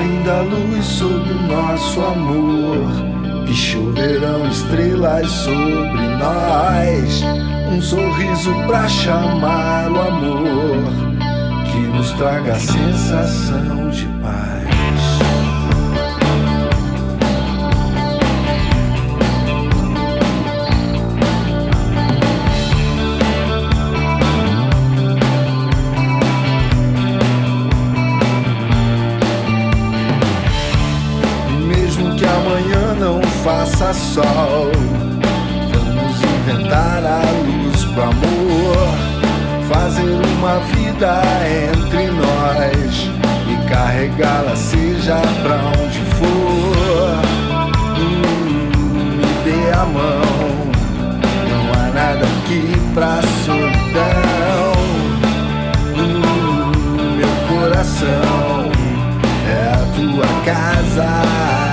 Ainda luz sobre o nosso amor e choverão estrelas sobre nós. Um sorriso pra chamar o amor que nos traga a sensação de paz. Faça sol. Vamos inventar a luz pro amor, fazer uma vida entre nós e carregá-la seja pra onde for. Hum, me dê a mão, não há nada aqui pra solidão. Hum, meu coração é a tua casa.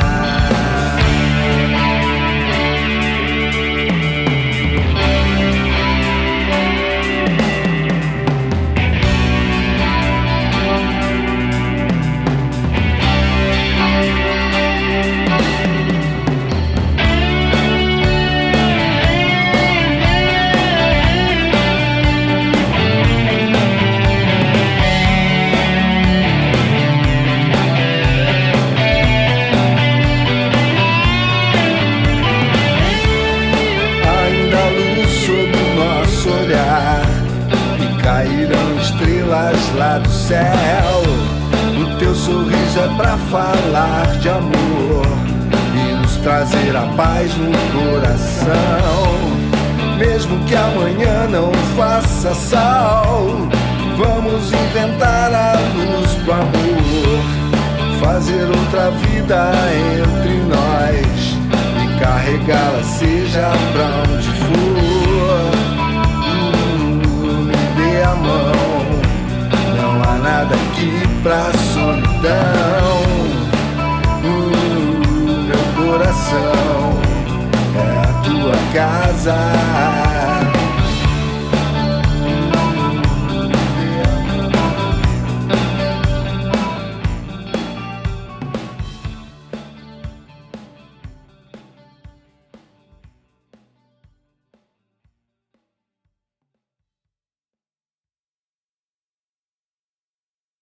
Lá do céu. O teu sorriso é pra falar de amor e nos trazer a paz no coração. Mesmo que amanhã não faça sol, vamos inventar a luz pro amor, fazer outra vida entre nós e carregá-la seja pra onde pra solidão. Uh, meu coração é a tua casa.